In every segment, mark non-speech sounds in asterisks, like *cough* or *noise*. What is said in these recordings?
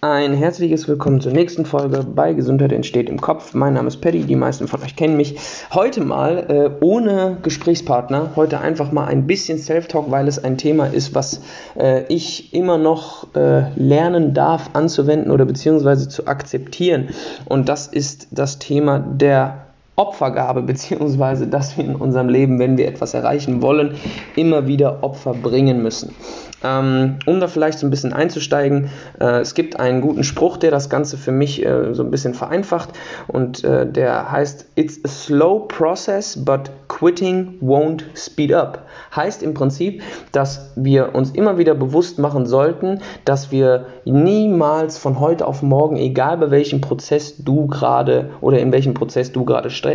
Ein herzliches Willkommen zur nächsten Folge bei Gesundheit entsteht im Kopf. Mein Name ist Paddy, die meisten von euch kennen mich. Heute mal äh, ohne Gesprächspartner, heute einfach mal ein bisschen Self-Talk, weil es ein Thema ist, was äh, ich immer noch äh, lernen darf anzuwenden oder beziehungsweise zu akzeptieren. Und das ist das Thema der Opfergabe, beziehungsweise *laughs* dass wir in unserem Leben, wenn wir etwas erreichen wollen, immer wieder Opfer bringen müssen. Ähm, um da vielleicht so ein bisschen einzusteigen, äh, es gibt einen guten Spruch, der das Ganze für mich äh, so ein bisschen vereinfacht und äh, der heißt, It's a slow process, but quitting won't speed up. Heißt im Prinzip, dass wir uns immer wieder bewusst machen sollten, dass wir niemals von heute auf morgen, egal bei welchem Prozess du gerade oder in welchem Prozess du gerade steckst,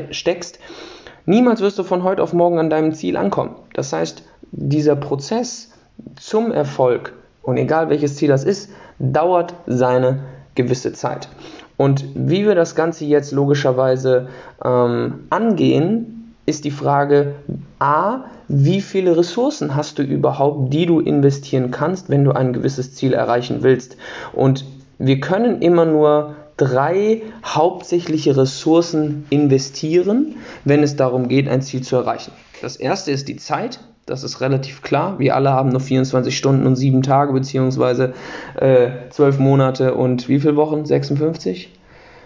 niemals wirst du von heute auf morgen an deinem Ziel ankommen. Das heißt, dieser Prozess, zum Erfolg, und egal welches Ziel das ist, dauert seine gewisse Zeit. Und wie wir das Ganze jetzt logischerweise ähm, angehen, ist die Frage A, wie viele Ressourcen hast du überhaupt, die du investieren kannst, wenn du ein gewisses Ziel erreichen willst. Und wir können immer nur drei hauptsächliche Ressourcen investieren, wenn es darum geht, ein Ziel zu erreichen. Das erste ist die Zeit, das ist relativ klar. Wir alle haben nur 24 Stunden und 7 Tage, beziehungsweise äh, 12 Monate und wie viele Wochen? 56?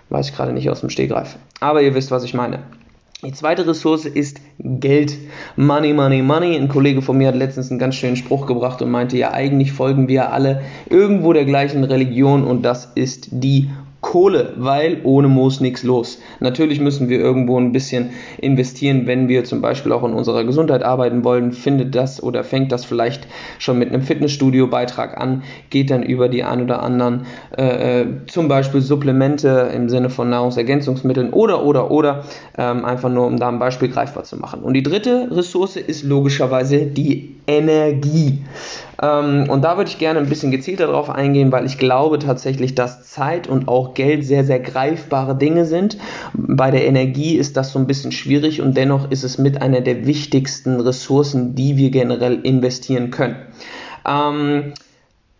Weiß ich gerade nicht aus dem Stegreif. Aber ihr wisst, was ich meine. Die zweite Ressource ist Geld. Money, money, money. Ein Kollege von mir hat letztens einen ganz schönen Spruch gebracht und meinte, ja, eigentlich folgen wir alle irgendwo der gleichen Religion und das ist die Kohle, weil ohne Moos nichts los. Natürlich müssen wir irgendwo ein bisschen investieren, wenn wir zum Beispiel auch in unserer Gesundheit arbeiten wollen. Findet das oder fängt das vielleicht schon mit einem Fitnessstudio-Beitrag an, geht dann über die ein oder anderen äh, äh zum Beispiel Supplemente im Sinne von Nahrungsergänzungsmitteln oder oder oder ähm, einfach nur um da ein Beispiel greifbar zu machen. Und die dritte Ressource ist logischerweise die Energie. Ähm, und da würde ich gerne ein bisschen gezielter darauf eingehen, weil ich glaube tatsächlich, dass Zeit und auch Geld sehr, sehr greifbare Dinge sind. Bei der Energie ist das so ein bisschen schwierig und dennoch ist es mit einer der wichtigsten Ressourcen, die wir generell investieren können. Ähm,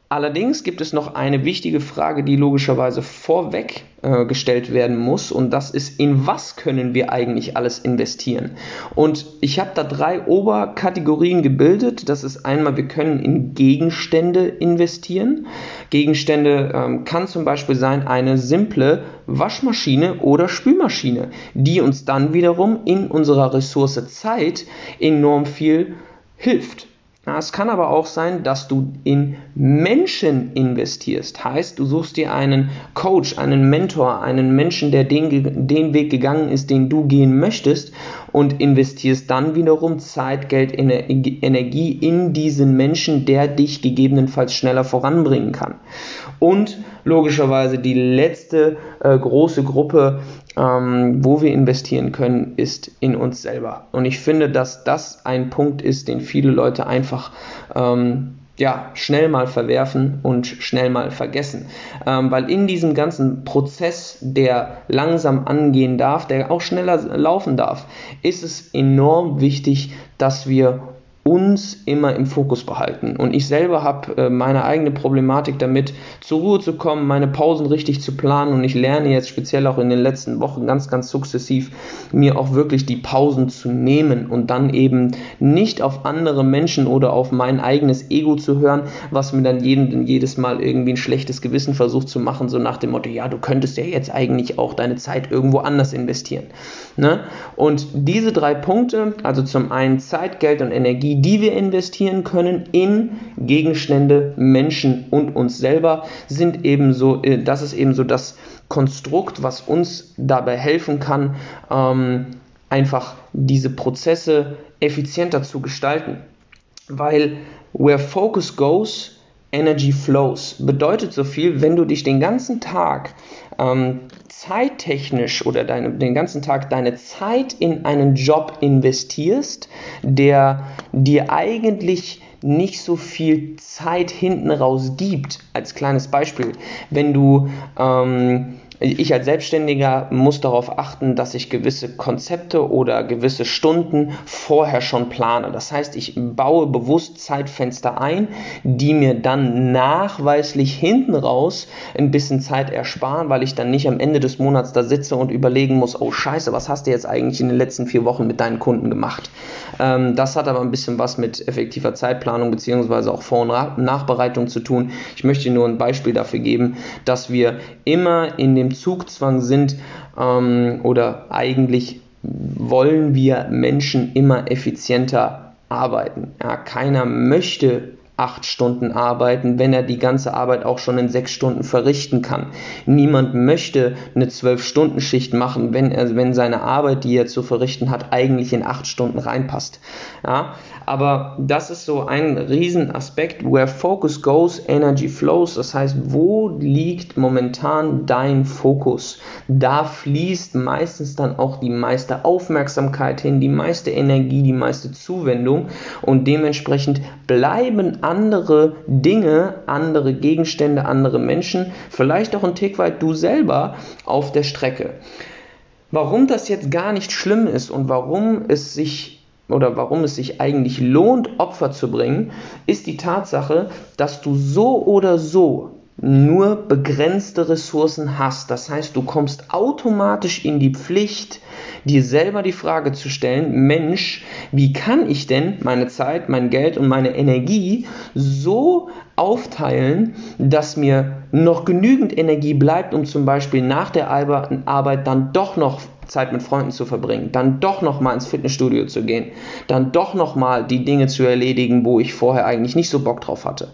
Allerdings gibt es noch eine wichtige Frage, die logischerweise vorweg äh, gestellt werden muss und das ist, in was können wir eigentlich alles investieren? Und ich habe da drei Oberkategorien gebildet. Das ist einmal, wir können in Gegenstände investieren. Gegenstände ähm, kann zum Beispiel sein eine simple Waschmaschine oder Spülmaschine, die uns dann wiederum in unserer Ressource Zeit enorm viel hilft. Ja, es kann aber auch sein, dass du in Menschen investierst. Heißt, du suchst dir einen Coach, einen Mentor, einen Menschen, der den, den Weg gegangen ist, den du gehen möchtest und investierst dann wiederum Zeit, Geld, Energie in diesen Menschen, der dich gegebenenfalls schneller voranbringen kann. Und logischerweise die letzte äh, große Gruppe ähm, wo wir investieren können, ist in uns selber. Und ich finde, dass das ein Punkt ist, den viele Leute einfach ähm, ja, schnell mal verwerfen und schnell mal vergessen. Ähm, weil in diesem ganzen Prozess, der langsam angehen darf, der auch schneller laufen darf, ist es enorm wichtig, dass wir uns immer im Fokus behalten. Und ich selber habe äh, meine eigene Problematik damit, zur Ruhe zu kommen, meine Pausen richtig zu planen. Und ich lerne jetzt speziell auch in den letzten Wochen ganz, ganz sukzessiv, mir auch wirklich die Pausen zu nehmen und dann eben nicht auf andere Menschen oder auf mein eigenes Ego zu hören, was mir dann jeden, jedes Mal irgendwie ein schlechtes Gewissen versucht zu machen, so nach dem Motto, ja, du könntest ja jetzt eigentlich auch deine Zeit irgendwo anders investieren. Ne? Und diese drei Punkte, also zum einen Zeit, Geld und Energie, die wir investieren können in Gegenstände, Menschen und uns selber, sind ebenso, äh, das ist ebenso das Konstrukt, was uns dabei helfen kann, ähm, einfach diese Prozesse effizienter zu gestalten. Weil where focus goes, Energy flows. Bedeutet so viel, wenn du dich den ganzen Tag ähm, zeittechnisch oder deine, den ganzen Tag deine Zeit in einen Job investierst, der dir eigentlich nicht so viel Zeit hinten raus gibt. Als kleines Beispiel, wenn du ähm, ich als Selbstständiger muss darauf achten, dass ich gewisse Konzepte oder gewisse Stunden vorher schon plane. Das heißt, ich baue bewusst Zeitfenster ein, die mir dann nachweislich hinten raus ein bisschen Zeit ersparen, weil ich dann nicht am Ende des Monats da sitze und überlegen muss, oh scheiße, was hast du jetzt eigentlich in den letzten vier Wochen mit deinen Kunden gemacht? Ähm, das hat aber ein bisschen was mit effektiver Zeitplanung beziehungsweise auch Vor- und Nachbereitung zu tun. Ich möchte nur ein Beispiel dafür geben, dass wir immer in dem Zugzwang sind ähm, oder eigentlich wollen wir Menschen immer effizienter arbeiten. Ja, keiner möchte acht Stunden arbeiten, wenn er die ganze Arbeit auch schon in sechs Stunden verrichten kann. Niemand möchte eine zwölf Stunden Schicht machen, wenn er, wenn seine Arbeit, die er zu verrichten hat, eigentlich in acht Stunden reinpasst. Ja, aber das ist so ein Riesenaspekt. Where focus goes, energy flows. Das heißt, wo liegt momentan dein Fokus? Da fließt meistens dann auch die meiste Aufmerksamkeit hin, die meiste Energie, die meiste Zuwendung und dementsprechend bleiben andere Dinge, andere Gegenstände, andere Menschen, vielleicht auch ein Tick weit du selber auf der Strecke. Warum das jetzt gar nicht schlimm ist und warum es sich oder warum es sich eigentlich lohnt, Opfer zu bringen, ist die Tatsache, dass du so oder so nur begrenzte Ressourcen hast. Das heißt, du kommst automatisch in die Pflicht, dir selber die Frage zu stellen, Mensch, wie kann ich denn meine Zeit, mein Geld und meine Energie so aufteilen, dass mir noch genügend Energie bleibt, um zum Beispiel nach der Arbeit dann doch noch Zeit mit Freunden zu verbringen, dann doch noch mal ins Fitnessstudio zu gehen, dann doch noch mal die Dinge zu erledigen, wo ich vorher eigentlich nicht so Bock drauf hatte.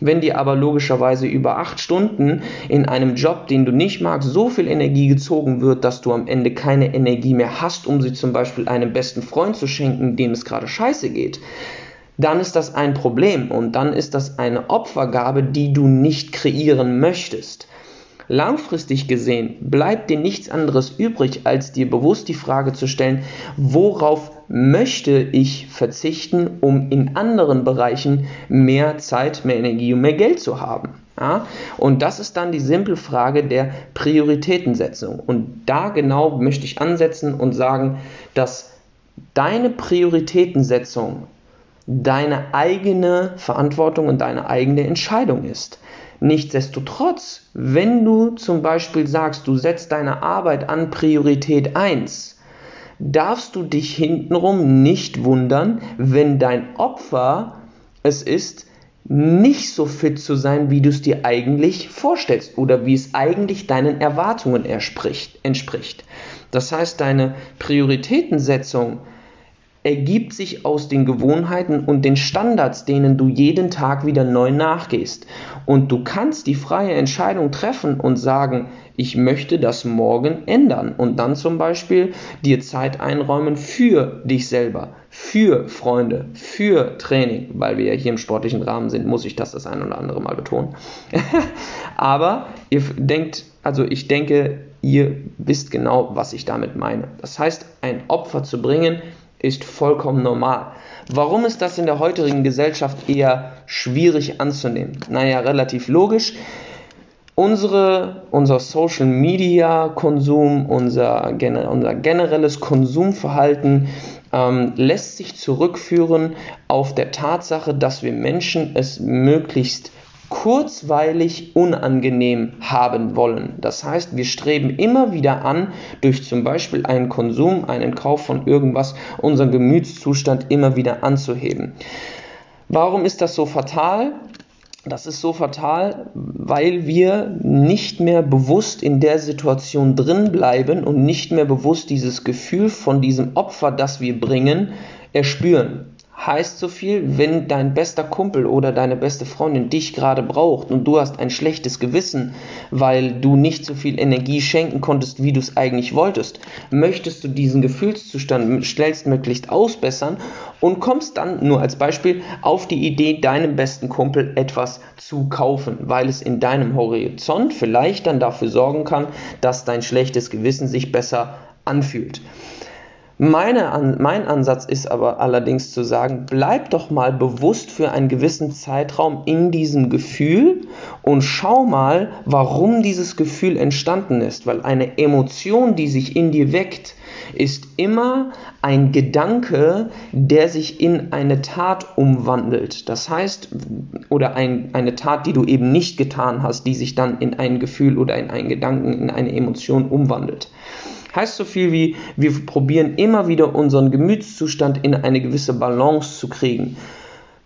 Wenn dir aber logischerweise über acht Stunden in einem Job, den du nicht magst, so viel Energie gezogen wird, dass du am Ende keine Energie mehr hast, um sie zum Beispiel einem besten Freund zu schenken, dem es gerade scheiße geht, dann ist das ein Problem und dann ist das eine Opfergabe, die du nicht kreieren möchtest. Langfristig gesehen bleibt dir nichts anderes übrig, als dir bewusst die Frage zu stellen, worauf möchte ich verzichten, um in anderen Bereichen mehr Zeit, mehr Energie und mehr Geld zu haben. Ja? Und das ist dann die simple Frage der Prioritätensetzung. Und da genau möchte ich ansetzen und sagen, dass deine Prioritätensetzung deine eigene Verantwortung und deine eigene Entscheidung ist. Nichtsdestotrotz, wenn du zum Beispiel sagst, du setzt deine Arbeit an Priorität 1, darfst du dich hintenrum nicht wundern, wenn dein Opfer es ist, nicht so fit zu sein, wie du es dir eigentlich vorstellst oder wie es eigentlich deinen Erwartungen entspricht. Das heißt, deine Prioritätensetzung ergibt sich aus den Gewohnheiten und den Standards, denen du jeden Tag wieder neu nachgehst. Und du kannst die freie Entscheidung treffen und sagen, ich möchte das morgen ändern und dann zum Beispiel dir Zeit einräumen für dich selber, für Freunde, für Training, weil wir ja hier im sportlichen Rahmen sind, muss ich das das ein oder andere Mal betonen. *laughs* Aber ihr denkt, also ich denke, ihr wisst genau, was ich damit meine. Das heißt, ein Opfer zu bringen, ist vollkommen normal. Warum ist das in der heutigen Gesellschaft eher schwierig anzunehmen? Naja, relativ logisch. Unsere, unser Social Media Konsum, unser, unser generelles Konsumverhalten ähm, lässt sich zurückführen auf der Tatsache, dass wir Menschen es möglichst kurzweilig unangenehm haben wollen. Das heißt, wir streben immer wieder an, durch zum Beispiel einen Konsum, einen Kauf von irgendwas, unseren Gemütszustand immer wieder anzuheben. Warum ist das so fatal? Das ist so fatal, weil wir nicht mehr bewusst in der Situation drin bleiben und nicht mehr bewusst dieses Gefühl von diesem Opfer, das wir bringen, erspüren heißt so viel, wenn dein bester Kumpel oder deine beste Freundin dich gerade braucht und du hast ein schlechtes Gewissen, weil du nicht so viel Energie schenken konntest, wie du es eigentlich wolltest, möchtest du diesen Gefühlszustand schnellstmöglichst ausbessern und kommst dann nur als Beispiel auf die Idee, deinem besten Kumpel etwas zu kaufen, weil es in deinem Horizont vielleicht dann dafür sorgen kann, dass dein schlechtes Gewissen sich besser anfühlt. Meine, mein Ansatz ist aber allerdings zu sagen, bleib doch mal bewusst für einen gewissen Zeitraum in diesem Gefühl und schau mal, warum dieses Gefühl entstanden ist. Weil eine Emotion, die sich in dir weckt, ist immer ein Gedanke, der sich in eine Tat umwandelt. Das heißt, oder ein, eine Tat, die du eben nicht getan hast, die sich dann in ein Gefühl oder in einen Gedanken, in eine Emotion umwandelt. Heißt so viel wie, wir probieren immer wieder unseren Gemütszustand in eine gewisse Balance zu kriegen.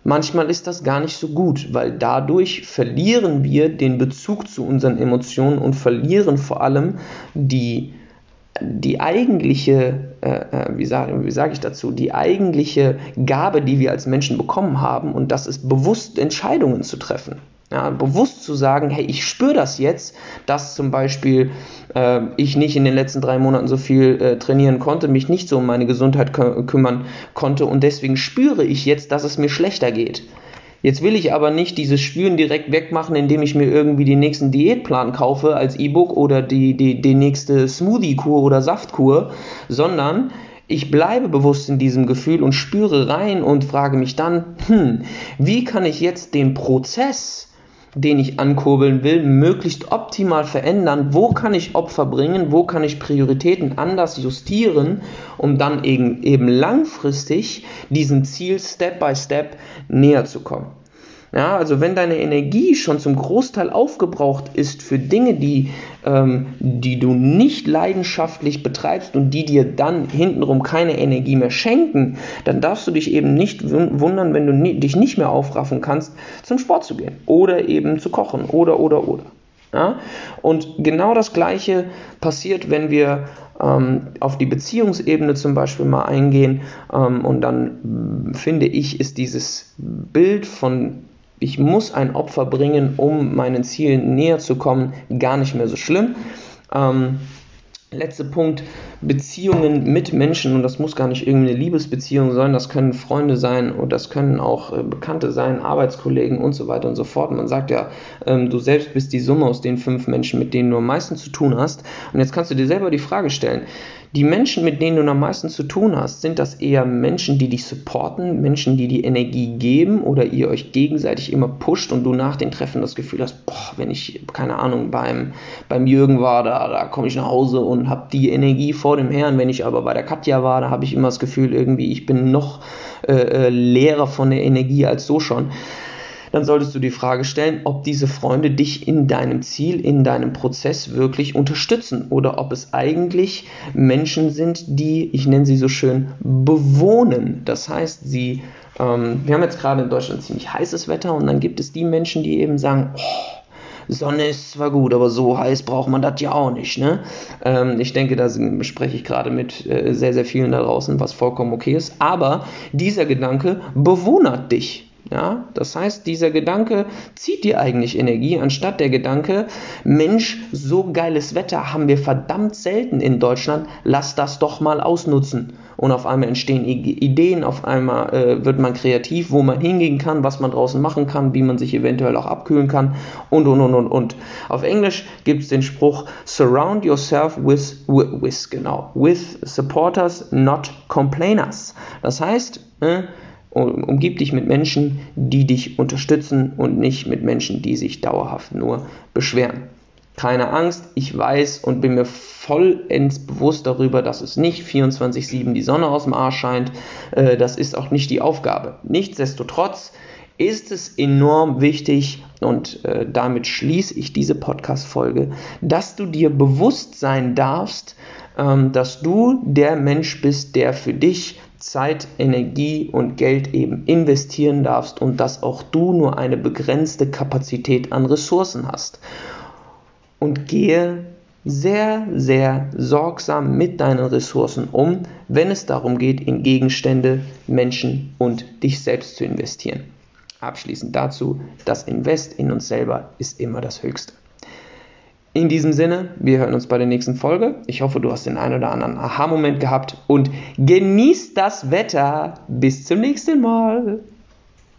Manchmal ist das gar nicht so gut, weil dadurch verlieren wir den Bezug zu unseren Emotionen und verlieren vor allem die, die eigentliche, äh, äh wie sage wie sag ich dazu, die eigentliche Gabe, die wir als Menschen bekommen haben, und das ist bewusst Entscheidungen zu treffen. Ja, bewusst zu sagen, hey, ich spüre das jetzt, dass zum Beispiel äh, ich nicht in den letzten drei Monaten so viel äh, trainieren konnte, mich nicht so um meine Gesundheit kü kümmern konnte und deswegen spüre ich jetzt, dass es mir schlechter geht. Jetzt will ich aber nicht dieses Spüren direkt wegmachen, indem ich mir irgendwie den nächsten Diätplan kaufe als E-Book oder die, die, die nächste Smoothie-Kur oder Saftkur, sondern ich bleibe bewusst in diesem Gefühl und spüre rein und frage mich dann, hm, wie kann ich jetzt den Prozess den ich ankurbeln will, möglichst optimal verändern. Wo kann ich Opfer bringen? Wo kann ich Prioritäten anders justieren, um dann eben, eben langfristig diesem Ziel Step by Step näher zu kommen? Ja, also wenn deine Energie schon zum Großteil aufgebraucht ist für Dinge, die, ähm, die du nicht leidenschaftlich betreibst und die dir dann hintenrum keine Energie mehr schenken, dann darfst du dich eben nicht wundern, wenn du ni dich nicht mehr aufraffen kannst, zum Sport zu gehen oder eben zu kochen oder oder oder. Ja? Und genau das Gleiche passiert, wenn wir ähm, auf die Beziehungsebene zum Beispiel mal eingehen. Ähm, und dann finde ich, ist dieses Bild von ich muss ein Opfer bringen, um meinen Zielen näher zu kommen, gar nicht mehr so schlimm. Ähm, Letzter Punkt, Beziehungen mit Menschen und das muss gar nicht irgendwie eine Liebesbeziehung sein, das können Freunde sein und das können auch äh, Bekannte sein, Arbeitskollegen und so weiter und so fort. Man sagt ja, ähm, du selbst bist die Summe aus den fünf Menschen, mit denen du am meisten zu tun hast. Und jetzt kannst du dir selber die Frage stellen, die Menschen, mit denen du am meisten zu tun hast, sind das eher Menschen, die dich supporten, Menschen, die die Energie geben oder ihr euch gegenseitig immer pusht und du nach den Treffen das Gefühl hast, boah, wenn ich, keine Ahnung, beim, beim Jürgen war, da, da komme ich nach Hause und habe die Energie vor dem Herrn. Wenn ich aber bei der Katja war, da habe ich immer das Gefühl, irgendwie, ich bin noch äh, äh leerer von der Energie als so schon dann solltest du die Frage stellen, ob diese Freunde dich in deinem Ziel, in deinem Prozess wirklich unterstützen oder ob es eigentlich Menschen sind, die, ich nenne sie so schön, bewohnen. Das heißt, sie, ähm, wir haben jetzt gerade in Deutschland ziemlich heißes Wetter und dann gibt es die Menschen, die eben sagen, oh, Sonne ist zwar gut, aber so heiß braucht man das ja auch nicht. Ne? Ähm, ich denke, da spreche ich gerade mit äh, sehr, sehr vielen da draußen, was vollkommen okay ist. Aber dieser Gedanke bewohnert dich. Ja, das heißt, dieser Gedanke zieht dir eigentlich Energie, anstatt der Gedanke, Mensch, so geiles Wetter haben wir verdammt selten in Deutschland, lass das doch mal ausnutzen. Und auf einmal entstehen Ideen, auf einmal äh, wird man kreativ, wo man hingehen kann, was man draußen machen kann, wie man sich eventuell auch abkühlen kann und und und und und. Auf Englisch gibt es den Spruch, surround yourself with, with, with, genau, with supporters, not complainers. Das heißt, äh, umgib dich mit Menschen, die dich unterstützen und nicht mit Menschen, die sich dauerhaft nur beschweren. Keine Angst, ich weiß und bin mir vollends bewusst darüber, dass es nicht 24-7 die Sonne aus dem Arsch scheint. Äh, das ist auch nicht die Aufgabe. Nichtsdestotrotz ist es enorm wichtig, und äh, damit schließe ich diese Podcast-Folge, dass du dir bewusst sein darfst, dass du der Mensch bist, der für dich Zeit, Energie und Geld eben investieren darfst und dass auch du nur eine begrenzte Kapazität an Ressourcen hast. Und gehe sehr, sehr sorgsam mit deinen Ressourcen um, wenn es darum geht, in Gegenstände, Menschen und dich selbst zu investieren. Abschließend dazu, das Invest in uns selber ist immer das Höchste. In diesem Sinne, wir hören uns bei der nächsten Folge. Ich hoffe, du hast den einen oder anderen Aha-Moment gehabt und genießt das Wetter. Bis zum nächsten Mal.